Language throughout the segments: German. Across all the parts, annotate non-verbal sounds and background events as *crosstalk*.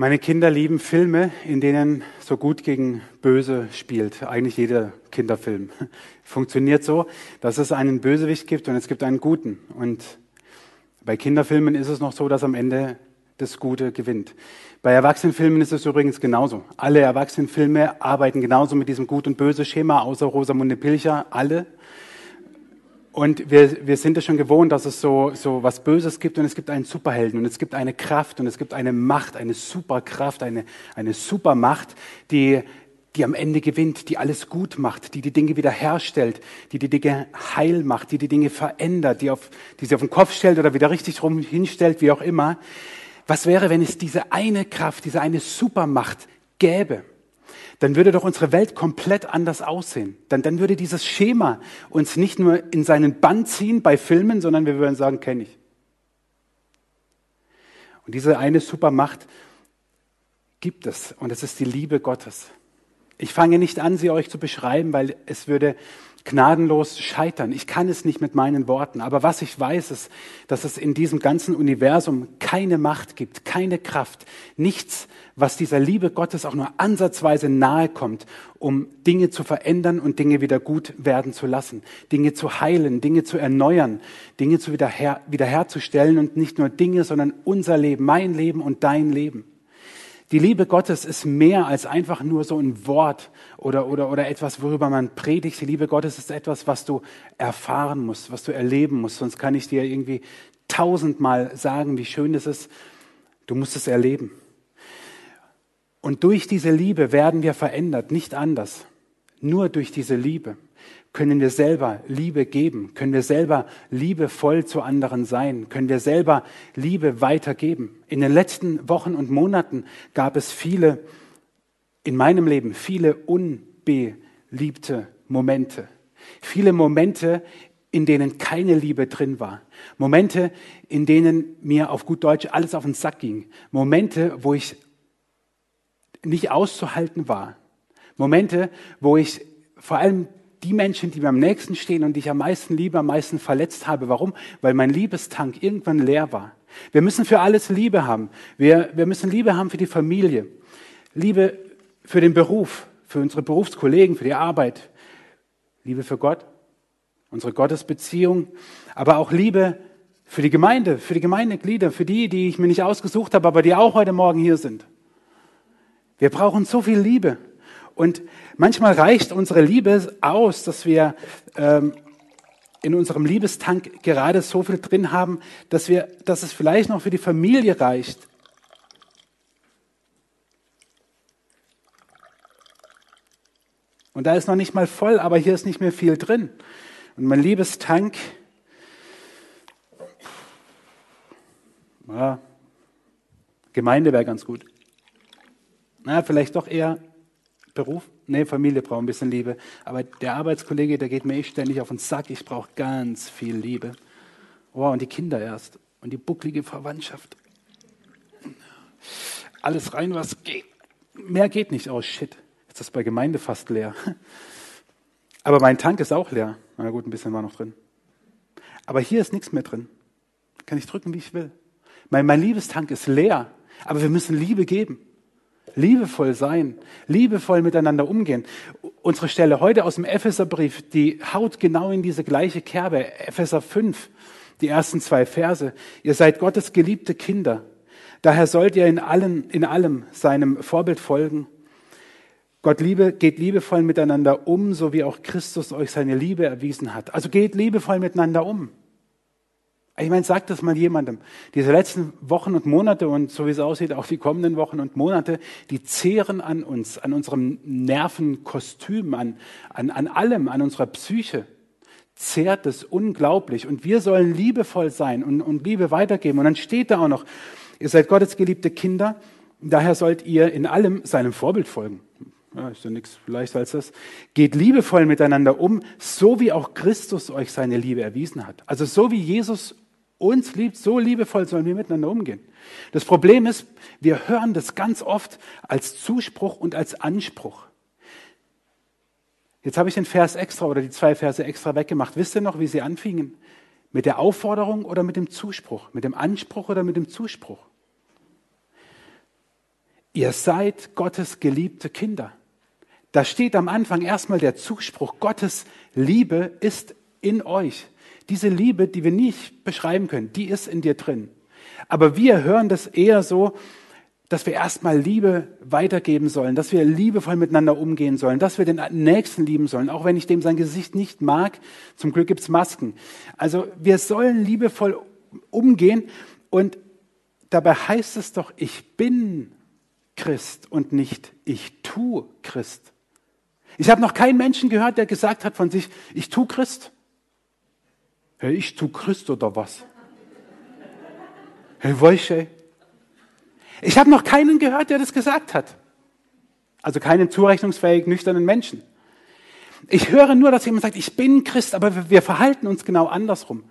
Meine Kinder lieben Filme, in denen so gut gegen böse spielt. Eigentlich jeder Kinderfilm *laughs* funktioniert so, dass es einen Bösewicht gibt und es gibt einen guten. Und bei Kinderfilmen ist es noch so, dass am Ende das Gute gewinnt. Bei Erwachsenenfilmen ist es übrigens genauso. Alle Erwachsenenfilme arbeiten genauso mit diesem Gut und Böse Schema, außer Rosamunde Pilcher, alle. Und wir, wir sind es schon gewohnt, dass es so, so was Böses gibt und es gibt einen Superhelden und es gibt eine Kraft und es gibt eine Macht, eine Superkraft, eine, eine Supermacht, die, die am Ende gewinnt, die alles gut macht, die die Dinge wiederherstellt, die die Dinge heil macht, die die Dinge verändert, die, auf, die sie auf den Kopf stellt oder wieder richtig rum hinstellt, wie auch immer. Was wäre, wenn es diese eine Kraft, diese eine Supermacht gäbe? Dann würde doch unsere Welt komplett anders aussehen. Dann, dann würde dieses Schema uns nicht nur in seinen Bann ziehen bei Filmen, sondern wir würden sagen, kenne ich. Und diese eine Supermacht gibt es und es ist die Liebe Gottes. Ich fange nicht an, sie euch zu beschreiben, weil es würde gnadenlos scheitern. Ich kann es nicht mit meinen Worten. Aber was ich weiß, ist, dass es in diesem ganzen Universum keine Macht gibt, keine Kraft, nichts, was dieser Liebe Gottes auch nur ansatzweise nahe kommt, um Dinge zu verändern und Dinge wieder gut werden zu lassen, Dinge zu heilen, Dinge zu erneuern, Dinge zu wiederher, wiederherzustellen und nicht nur Dinge, sondern unser Leben, mein Leben und dein Leben. Die Liebe Gottes ist mehr als einfach nur so ein Wort oder, oder, oder etwas, worüber man predigt. Die Liebe Gottes ist etwas, was du erfahren musst, was du erleben musst. Sonst kann ich dir irgendwie tausendmal sagen, wie schön es ist. Du musst es erleben. Und durch diese Liebe werden wir verändert, nicht anders. Nur durch diese Liebe können wir selber Liebe geben, können wir selber liebevoll zu anderen sein, können wir selber Liebe weitergeben. In den letzten Wochen und Monaten gab es viele, in meinem Leben, viele unbeliebte Momente. Viele Momente, in denen keine Liebe drin war. Momente, in denen mir auf gut Deutsch alles auf den Sack ging. Momente, wo ich nicht auszuhalten war. Momente, wo ich vor allem die Menschen, die mir am nächsten stehen und die ich am meisten liebe, am meisten verletzt habe. Warum? Weil mein Liebestank irgendwann leer war. Wir müssen für alles Liebe haben. Wir, wir müssen Liebe haben für die Familie, Liebe für den Beruf, für unsere Berufskollegen, für die Arbeit, Liebe für Gott, unsere Gottesbeziehung, aber auch Liebe für die Gemeinde, für die Gemeindeglieder, für die, die ich mir nicht ausgesucht habe, aber die auch heute Morgen hier sind. Wir brauchen so viel Liebe. Und manchmal reicht unsere Liebe aus, dass wir ähm, in unserem Liebestank gerade so viel drin haben, dass, wir, dass es vielleicht noch für die Familie reicht. Und da ist noch nicht mal voll, aber hier ist nicht mehr viel drin. Und mein Liebestank, ja, Gemeinde wäre ganz gut. Na, vielleicht doch eher Beruf? Nee, Familie braucht ein bisschen Liebe. Aber der Arbeitskollege, der geht mir eh ständig auf den Sack. Ich brauche ganz viel Liebe. Oh, und die Kinder erst. Und die bucklige Verwandtschaft. Alles rein, was geht. Mehr geht nicht. Oh shit. Jetzt ist das bei Gemeinde fast leer. *laughs* Aber mein Tank ist auch leer. Na gut, ein bisschen war noch drin. Aber hier ist nichts mehr drin. Kann ich drücken, wie ich will. Mein, mein Liebestank ist leer. Aber wir müssen Liebe geben. Liebevoll sein, liebevoll miteinander umgehen. Unsere Stelle heute aus dem Epheserbrief, die haut genau in diese gleiche Kerbe. Epheser 5, die ersten zwei Verse. Ihr seid Gottes geliebte Kinder. Daher sollt ihr in allen, in allem seinem Vorbild folgen. Gott liebe, geht liebevoll miteinander um, so wie auch Christus euch seine Liebe erwiesen hat. Also geht liebevoll miteinander um. Ich meine, sag das mal jemandem. Diese letzten Wochen und Monate und so wie es aussieht, auch die kommenden Wochen und Monate, die zehren an uns, an unserem Nervenkostüm, an, an, an allem, an unserer Psyche. Zehrt es unglaublich. Und wir sollen liebevoll sein und, und Liebe weitergeben. Und dann steht da auch noch, ihr seid Gottes geliebte Kinder, daher sollt ihr in allem seinem Vorbild folgen. Ja, ist ja nichts leichter als das. Geht liebevoll miteinander um, so wie auch Christus euch seine Liebe erwiesen hat. Also so wie Jesus uns liebt, so liebevoll sollen wir miteinander umgehen. Das Problem ist, wir hören das ganz oft als Zuspruch und als Anspruch. Jetzt habe ich den Vers extra oder die zwei Verse extra weggemacht. Wisst ihr noch, wie sie anfingen? Mit der Aufforderung oder mit dem Zuspruch? Mit dem Anspruch oder mit dem Zuspruch? ihr seid Gottes geliebte Kinder. Da steht am Anfang erstmal der Zuspruch, Gottes Liebe ist in euch. Diese Liebe, die wir nicht beschreiben können, die ist in dir drin. Aber wir hören das eher so, dass wir erstmal Liebe weitergeben sollen, dass wir liebevoll miteinander umgehen sollen, dass wir den Nächsten lieben sollen, auch wenn ich dem sein Gesicht nicht mag. Zum Glück gibt's Masken. Also wir sollen liebevoll umgehen und dabei heißt es doch, ich bin Christ und nicht ich tu Christ. Ich habe noch keinen Menschen gehört, der gesagt hat von sich, ich tu Christ. Hey, ich tu Christ oder was? Hey, weißt Ich habe noch keinen gehört, der das gesagt hat. Also keinen zurechnungsfähig nüchternen Menschen. Ich höre nur, dass jemand sagt, ich bin Christ, aber wir verhalten uns genau andersrum.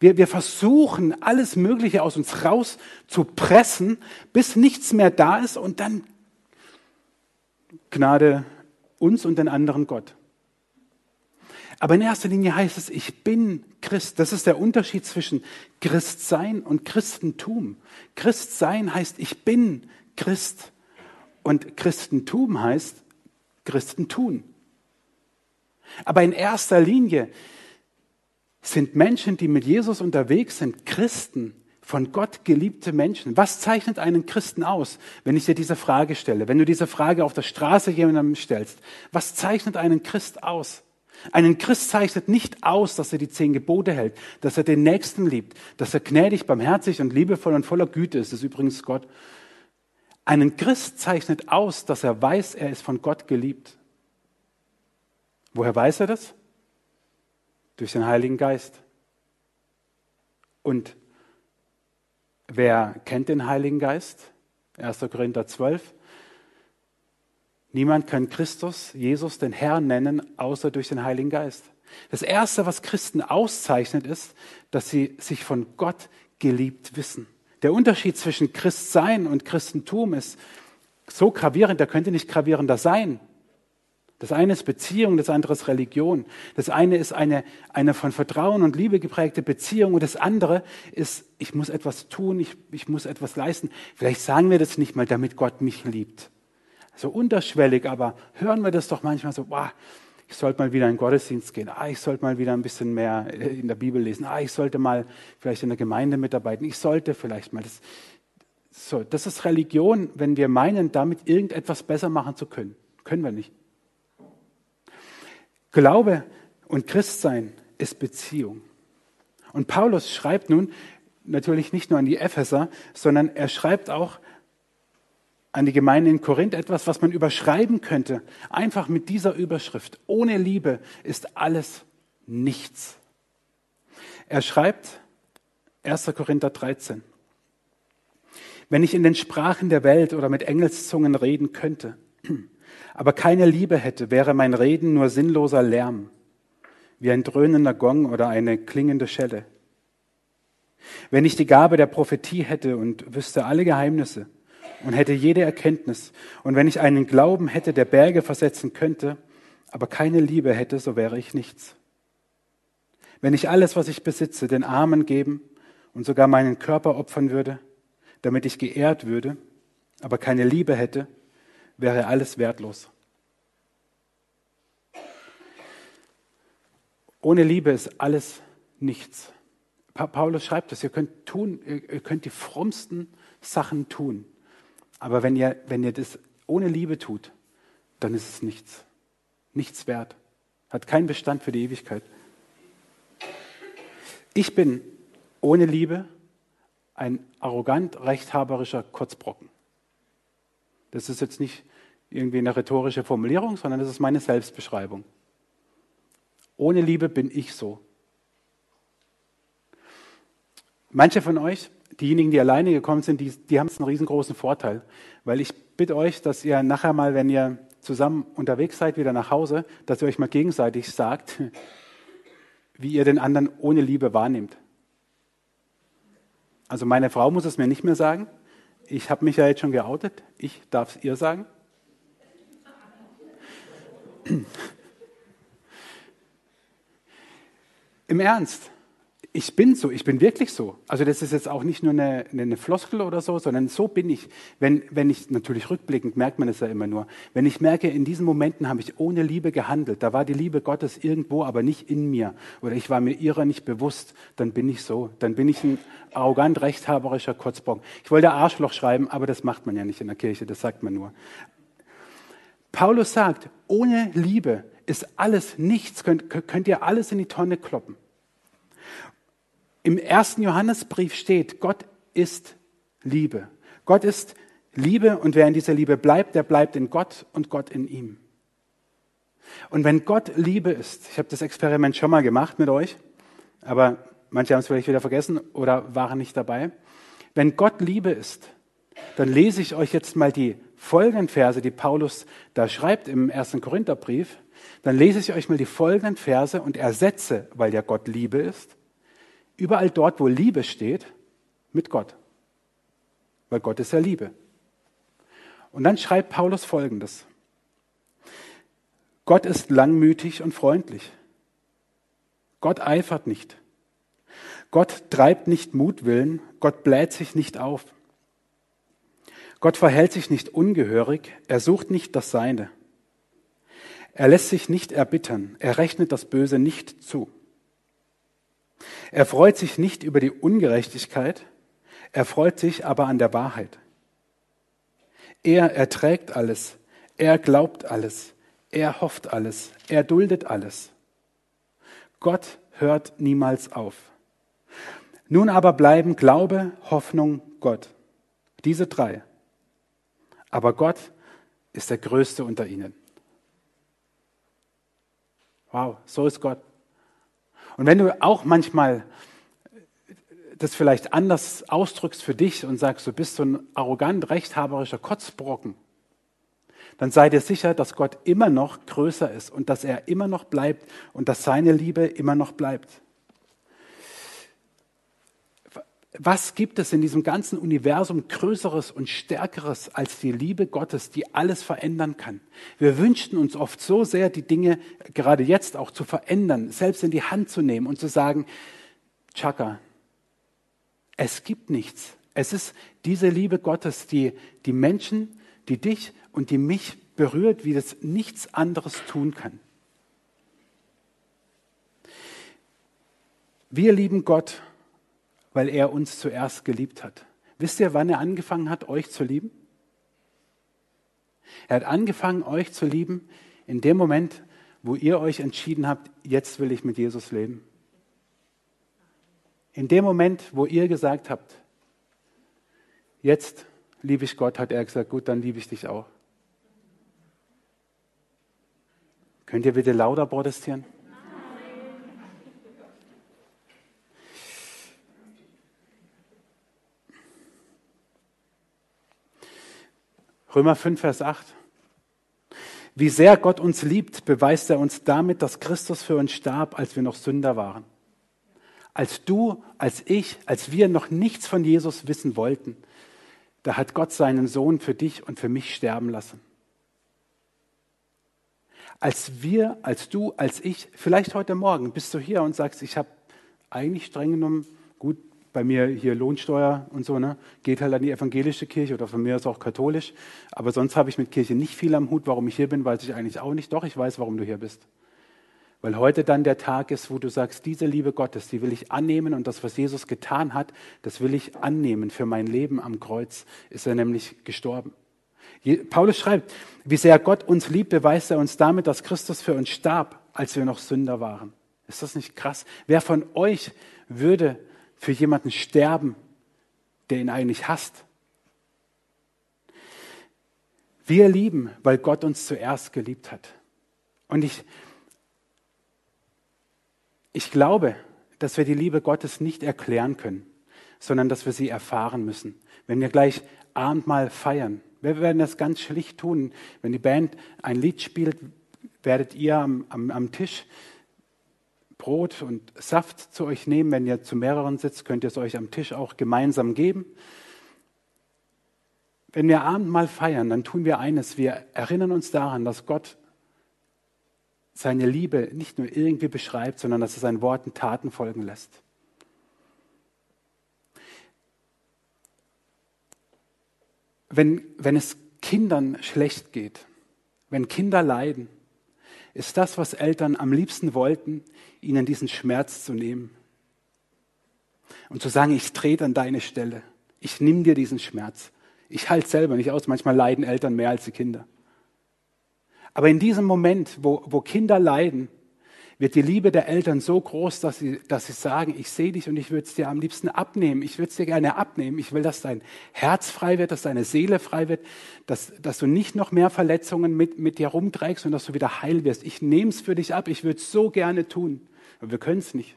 Wir, wir versuchen, alles Mögliche aus uns raus zu pressen, bis nichts mehr da ist und dann Gnade uns und den anderen Gott. Aber in erster Linie heißt es, ich bin Christ. Das ist der Unterschied zwischen Christsein und Christentum. Christsein heißt, ich bin Christ. Und Christentum heißt Christentun. Aber in erster Linie sind Menschen, die mit Jesus unterwegs sind, Christen, von Gott geliebte Menschen. Was zeichnet einen Christen aus, wenn ich dir diese Frage stelle? Wenn du diese Frage auf der Straße jemandem stellst, was zeichnet einen Christ aus? Einen Christ zeichnet nicht aus, dass er die zehn Gebote hält, dass er den Nächsten liebt, dass er gnädig, barmherzig und liebevoll und voller Güte ist. Das ist übrigens Gott. Einen Christ zeichnet aus, dass er weiß, er ist von Gott geliebt. Woher weiß er das? Durch den Heiligen Geist. Und wer kennt den Heiligen Geist? 1. Korinther 12. Niemand kann Christus, Jesus, den Herrn nennen, außer durch den Heiligen Geist. Das Erste, was Christen auszeichnet, ist, dass sie sich von Gott geliebt wissen. Der Unterschied zwischen Christsein und Christentum ist so gravierend, der könnte nicht gravierender sein. Das eine ist Beziehung, das andere ist Religion. Das eine ist eine, eine von Vertrauen und Liebe geprägte Beziehung und das andere ist, ich muss etwas tun, ich, ich muss etwas leisten. Vielleicht sagen wir das nicht mal, damit Gott mich liebt so unterschwellig, aber hören wir das doch manchmal so, boah, ich sollte mal wieder in den Gottesdienst gehen, ah, ich sollte mal wieder ein bisschen mehr in der Bibel lesen, ah, ich sollte mal vielleicht in der Gemeinde mitarbeiten, ich sollte vielleicht mal das. So, das ist Religion, wenn wir meinen, damit irgendetwas besser machen zu können. Können wir nicht. Glaube und Christsein ist Beziehung. Und Paulus schreibt nun natürlich nicht nur an die Epheser, sondern er schreibt auch an die Gemeinde in Korinth etwas, was man überschreiben könnte. Einfach mit dieser Überschrift. Ohne Liebe ist alles nichts. Er schreibt 1. Korinther 13. Wenn ich in den Sprachen der Welt oder mit Engelszungen reden könnte, *clears throat* aber keine Liebe hätte, wäre mein Reden nur sinnloser Lärm, wie ein dröhnender Gong oder eine klingende Schelle. Wenn ich die Gabe der Prophetie hätte und wüsste alle Geheimnisse, und hätte jede Erkenntnis. Und wenn ich einen Glauben hätte, der Berge versetzen könnte, aber keine Liebe hätte, so wäre ich nichts. Wenn ich alles, was ich besitze, den Armen geben und sogar meinen Körper opfern würde, damit ich geehrt würde, aber keine Liebe hätte, wäre alles wertlos. Ohne Liebe ist alles nichts. Paulus schreibt es, ihr könnt tun, ihr könnt die frommsten Sachen tun. Aber wenn ihr, wenn ihr das ohne Liebe tut, dann ist es nichts. Nichts wert. Hat keinen Bestand für die Ewigkeit. Ich bin ohne Liebe ein arrogant rechthaberischer Kurzbrocken. Das ist jetzt nicht irgendwie eine rhetorische Formulierung, sondern das ist meine Selbstbeschreibung. Ohne Liebe bin ich so. Manche von euch diejenigen, die alleine gekommen sind, die, die haben einen riesengroßen Vorteil. Weil ich bitte euch, dass ihr nachher mal, wenn ihr zusammen unterwegs seid, wieder nach Hause, dass ihr euch mal gegenseitig sagt, *laughs* wie ihr den anderen ohne Liebe wahrnehmt. Also meine Frau muss es mir nicht mehr sagen. Ich habe mich ja jetzt schon geoutet. Ich darf es ihr sagen. *clears throat* Im Ernst, ich bin so, ich bin wirklich so. Also das ist jetzt auch nicht nur eine, eine Floskel oder so, sondern so bin ich. Wenn, wenn ich, natürlich rückblickend merkt man es ja immer nur, wenn ich merke, in diesen Momenten habe ich ohne Liebe gehandelt, da war die Liebe Gottes irgendwo, aber nicht in mir, oder ich war mir ihrer nicht bewusst, dann bin ich so. Dann bin ich ein arrogant rechthaberischer Kotzbock. Ich wollte Arschloch schreiben, aber das macht man ja nicht in der Kirche, das sagt man nur. Paulus sagt, ohne Liebe ist alles nichts, könnt, könnt ihr alles in die Tonne kloppen. Im ersten Johannesbrief steht, Gott ist Liebe. Gott ist Liebe und wer in dieser Liebe bleibt, der bleibt in Gott und Gott in ihm. Und wenn Gott Liebe ist, ich habe das Experiment schon mal gemacht mit euch, aber manche haben es vielleicht wieder vergessen oder waren nicht dabei. Wenn Gott Liebe ist, dann lese ich euch jetzt mal die folgenden Verse, die Paulus da schreibt im ersten Korintherbrief. Dann lese ich euch mal die folgenden Verse und ersetze, weil ja Gott Liebe ist, überall dort, wo Liebe steht, mit Gott. Weil Gott ist ja Liebe. Und dann schreibt Paulus Folgendes. Gott ist langmütig und freundlich. Gott eifert nicht. Gott treibt nicht Mutwillen. Gott bläht sich nicht auf. Gott verhält sich nicht ungehörig. Er sucht nicht das Seine. Er lässt sich nicht erbittern. Er rechnet das Böse nicht zu. Er freut sich nicht über die Ungerechtigkeit, er freut sich aber an der Wahrheit. Er erträgt alles, er glaubt alles, er hofft alles, er duldet alles. Gott hört niemals auf. Nun aber bleiben Glaube, Hoffnung, Gott. Diese drei. Aber Gott ist der Größte unter ihnen. Wow, so ist Gott. Und wenn du auch manchmal das vielleicht anders ausdrückst für dich und sagst, du bist so ein arrogant rechthaberischer Kotzbrocken, dann sei dir sicher, dass Gott immer noch größer ist und dass er immer noch bleibt und dass seine Liebe immer noch bleibt. Was gibt es in diesem ganzen Universum Größeres und Stärkeres als die Liebe Gottes, die alles verändern kann? Wir wünschten uns oft so sehr, die Dinge gerade jetzt auch zu verändern, selbst in die Hand zu nehmen und zu sagen, Chaka, es gibt nichts. Es ist diese Liebe Gottes, die die Menschen, die dich und die mich berührt, wie das nichts anderes tun kann. Wir lieben Gott weil er uns zuerst geliebt hat. Wisst ihr, wann er angefangen hat, euch zu lieben? Er hat angefangen, euch zu lieben in dem Moment, wo ihr euch entschieden habt, jetzt will ich mit Jesus leben. In dem Moment, wo ihr gesagt habt, jetzt liebe ich Gott, hat er gesagt, gut, dann liebe ich dich auch. Könnt ihr bitte lauter protestieren? Römer 5, Vers 8. Wie sehr Gott uns liebt, beweist er uns damit, dass Christus für uns starb, als wir noch Sünder waren. Als du, als ich, als wir noch nichts von Jesus wissen wollten, da hat Gott seinen Sohn für dich und für mich sterben lassen. Als wir, als du, als ich, vielleicht heute Morgen bist du hier und sagst, ich habe eigentlich streng genommen, gut, bei mir hier Lohnsteuer und so, ne? geht halt an die evangelische Kirche oder von mir ist auch katholisch. Aber sonst habe ich mit Kirche nicht viel am Hut. Warum ich hier bin, weiß ich eigentlich auch nicht. Doch, ich weiß, warum du hier bist. Weil heute dann der Tag ist, wo du sagst, diese Liebe Gottes, die will ich annehmen und das, was Jesus getan hat, das will ich annehmen. Für mein Leben am Kreuz ist er nämlich gestorben. Paulus schreibt, wie sehr Gott uns liebt, beweist er uns damit, dass Christus für uns starb, als wir noch Sünder waren. Ist das nicht krass? Wer von euch würde für jemanden sterben, der ihn eigentlich hasst. Wir lieben, weil Gott uns zuerst geliebt hat. Und ich, ich glaube, dass wir die Liebe Gottes nicht erklären können, sondern dass wir sie erfahren müssen. Wenn wir gleich Abendmahl feiern, wir werden das ganz schlicht tun. Wenn die Band ein Lied spielt, werdet ihr am, am, am Tisch Brot und Saft zu euch nehmen. Wenn ihr zu mehreren sitzt, könnt ihr es euch am Tisch auch gemeinsam geben. Wenn wir Abendmahl feiern, dann tun wir eines, wir erinnern uns daran, dass Gott seine Liebe nicht nur irgendwie beschreibt, sondern dass er seinen Worten Taten folgen lässt. Wenn, wenn es Kindern schlecht geht, wenn Kinder leiden, ist das, was Eltern am liebsten wollten, ihnen diesen Schmerz zu nehmen. Und zu sagen, ich trete an deine Stelle. Ich nehme dir diesen Schmerz. Ich halte selber nicht aus. Manchmal leiden Eltern mehr als die Kinder. Aber in diesem Moment, wo, wo Kinder leiden, wird die Liebe der Eltern so groß, dass sie, dass sie sagen, ich sehe dich und ich würde es dir am liebsten abnehmen. Ich würde es dir gerne abnehmen. Ich will, dass dein Herz frei wird, dass deine Seele frei wird, dass, dass du nicht noch mehr Verletzungen mit, mit dir rumträgst und dass du wieder heil wirst. Ich nehme es für dich ab. Ich würde es so gerne tun. Aber wir können es nicht.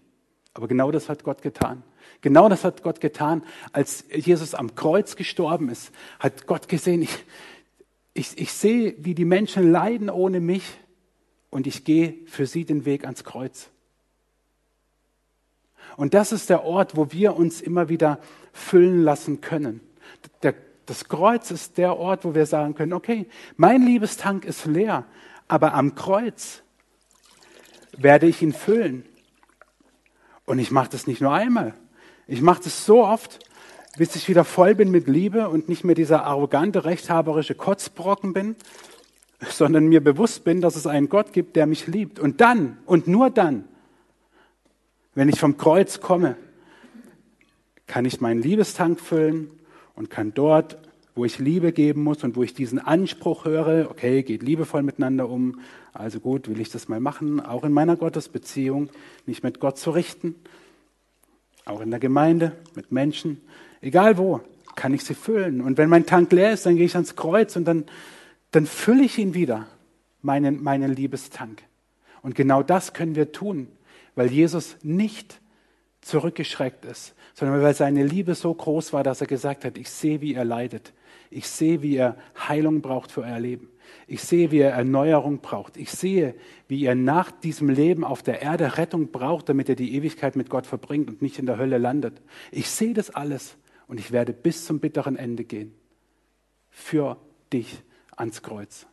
Aber genau das hat Gott getan. Genau das hat Gott getan. Als Jesus am Kreuz gestorben ist, hat Gott gesehen, ich, ich, ich sehe, wie die Menschen leiden ohne mich und ich gehe für sie den Weg ans Kreuz. Und das ist der Ort, wo wir uns immer wieder füllen lassen können. Der, das Kreuz ist der Ort, wo wir sagen können, okay, mein Liebestank ist leer, aber am Kreuz werde ich ihn füllen. Und ich mache das nicht nur einmal. Ich mache das so oft, bis ich wieder voll bin mit Liebe und nicht mehr dieser arrogante, rechthaberische Kotzbrocken bin, *laughs* sondern mir bewusst bin, dass es einen Gott gibt, der mich liebt. Und dann und nur dann, wenn ich vom Kreuz komme, kann ich meinen Liebestank füllen und kann dort, wo ich Liebe geben muss und wo ich diesen Anspruch höre, okay, geht liebevoll miteinander um, also gut, will ich das mal machen, auch in meiner Gottesbeziehung, mich mit Gott zu richten, auch in der Gemeinde, mit Menschen, egal wo, kann ich sie füllen. Und wenn mein Tank leer ist, dann gehe ich ans Kreuz und dann dann fülle ich ihn wieder, meinen, meinen Liebestank. Und genau das können wir tun, weil Jesus nicht zurückgeschreckt ist, sondern weil seine Liebe so groß war, dass er gesagt hat, ich sehe, wie er leidet. Ich sehe, wie er Heilung braucht für euer Leben. Ich sehe, wie er Erneuerung braucht. Ich sehe, wie er nach diesem Leben auf der Erde Rettung braucht, damit er die Ewigkeit mit Gott verbringt und nicht in der Hölle landet. Ich sehe das alles und ich werde bis zum bitteren Ende gehen. Für dich ans Kreuz.